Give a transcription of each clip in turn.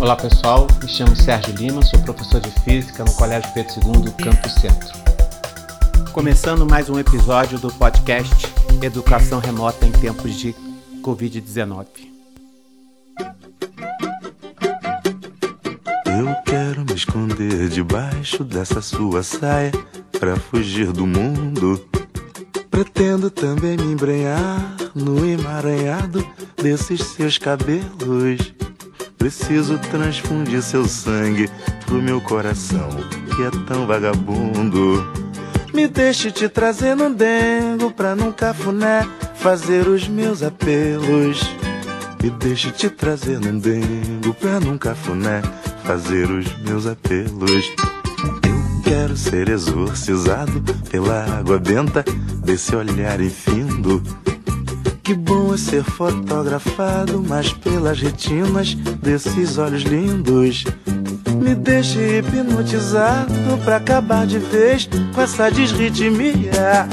Olá pessoal, me chamo Sérgio Lima, sou professor de Física no Colégio Pedro II, Campo Centro. Começando mais um episódio do podcast Educação Remota em Tempos de Covid-19. Eu quero me esconder debaixo dessa sua saia para fugir do mundo. Pretendo também me embrenhar no emaranhado desses seus cabelos. Preciso transfundir seu sangue pro meu coração, que é tão vagabundo. Me deixe te trazer num dengo pra num cafuné fazer os meus apelos. Me deixe te trazer num dengo pra num cafuné fazer os meus apelos. Eu quero ser exorcizado pela água benta desse olhar infindo que bom é ser fotografado, mas pelas retinas desses olhos lindos. Me deixe hipnotizado pra acabar de vez com essa desritmia.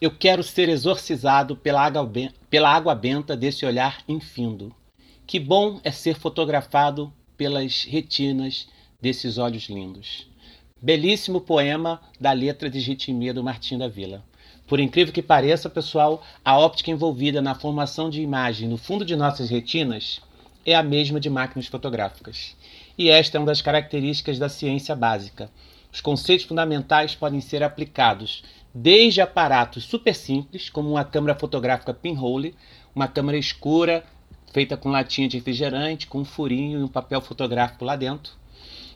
Eu quero ser exorcizado pela água, pela água benta desse olhar infindo. Que bom é ser fotografado pelas retinas desses olhos lindos. Belíssimo poema da letra de ritmia do Martim da Vila. Por incrível que pareça, pessoal, a óptica envolvida na formação de imagem no fundo de nossas retinas é a mesma de máquinas fotográficas. E esta é uma das características da ciência básica. Os conceitos fundamentais podem ser aplicados desde aparatos super simples, como uma câmera fotográfica pinhole, uma câmera escura feita com latinha de refrigerante, com um furinho e um papel fotográfico lá dentro,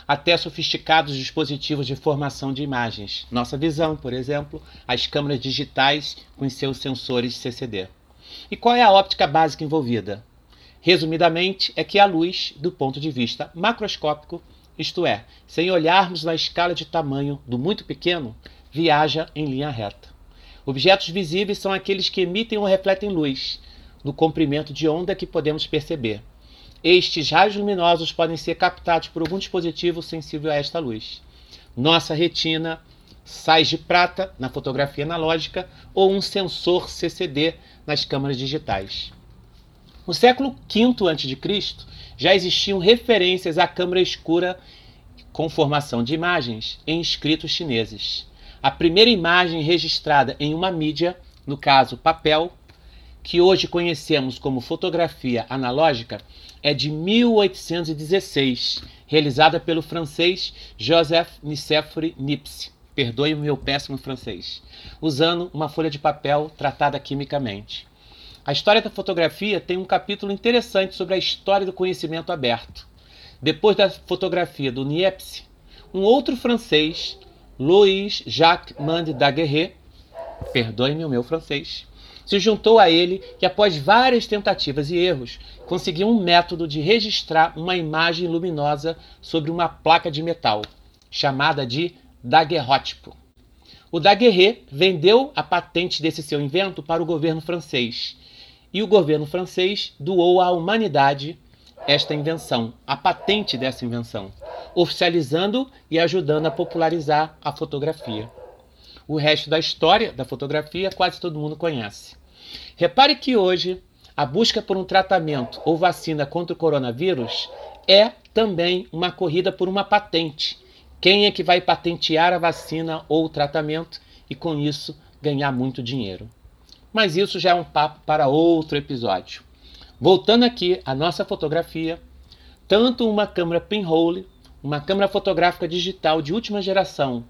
até sofisticados dispositivos de formação de imagens. Nossa visão, por exemplo, as câmeras digitais com seus sensores CCD. E qual é a óptica básica envolvida? Resumidamente, é que a luz, do ponto de vista macroscópico, isto é, sem olharmos na escala de tamanho do muito pequeno, viaja em linha reta. Objetos visíveis são aqueles que emitem ou refletem luz, no comprimento de onda que podemos perceber. Estes raios luminosos podem ser captados por algum dispositivo sensível a esta luz. Nossa retina, sais de prata na fotografia analógica ou um sensor CCD nas câmeras digitais. No século V a.C., já existiam referências à câmara escura com formação de imagens em escritos chineses. A primeira imagem registrada em uma mídia, no caso papel, que hoje conhecemos como fotografia analógica, é de 1816, realizada pelo francês Joseph Nicéphore Niepce, perdoe o meu péssimo francês, usando uma folha de papel tratada quimicamente. A história da fotografia tem um capítulo interessante sobre a história do conhecimento aberto. Depois da fotografia do Niepce, um outro francês, Louis Jacques Mande Daguerre, perdoe-me o meu francês, se juntou a ele e, após várias tentativas e erros, conseguiu um método de registrar uma imagem luminosa sobre uma placa de metal, chamada de daguerrótipo. O Daguerre vendeu a patente desse seu invento para o governo francês, e o governo francês doou à humanidade esta invenção, a patente dessa invenção, oficializando e ajudando a popularizar a fotografia. O resto da história da fotografia quase todo mundo conhece. Repare que hoje a busca por um tratamento ou vacina contra o coronavírus é também uma corrida por uma patente. Quem é que vai patentear a vacina ou o tratamento e com isso ganhar muito dinheiro? Mas isso já é um papo para outro episódio. Voltando aqui à nossa fotografia, tanto uma câmera pinhole, uma câmera fotográfica digital de última geração,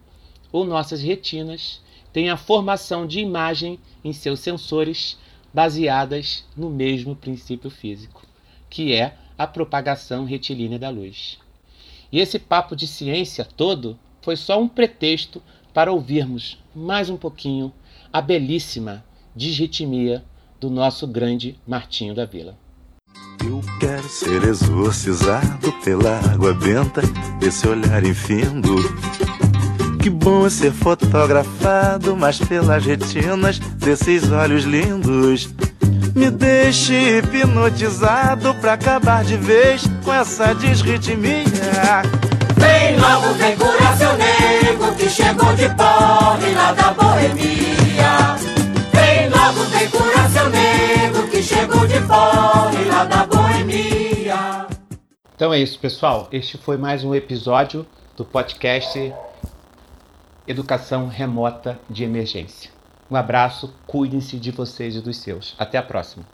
ou nossas retinas têm a formação de imagem em seus sensores baseadas no mesmo princípio físico, que é a propagação retilínea da luz. E esse papo de ciência todo foi só um pretexto para ouvirmos mais um pouquinho a belíssima disritmia do nosso grande Martinho da Vila. Eu quero ser exorcizado pela água benta desse olhar infindo que bom é ser fotografado, mas pelas retinas desses olhos lindos. Me deixe hipnotizado pra acabar de vez com essa desritmia. Vem logo, vem curar seu nego que chegou de pobre lá da boemia. Vem logo, vem curar seu nego que chegou de pobre lá da boemia. Então é isso, pessoal. Este foi mais um episódio do podcast Educação Remota de Emergência. Um abraço, cuidem-se de vocês e dos seus. Até a próxima.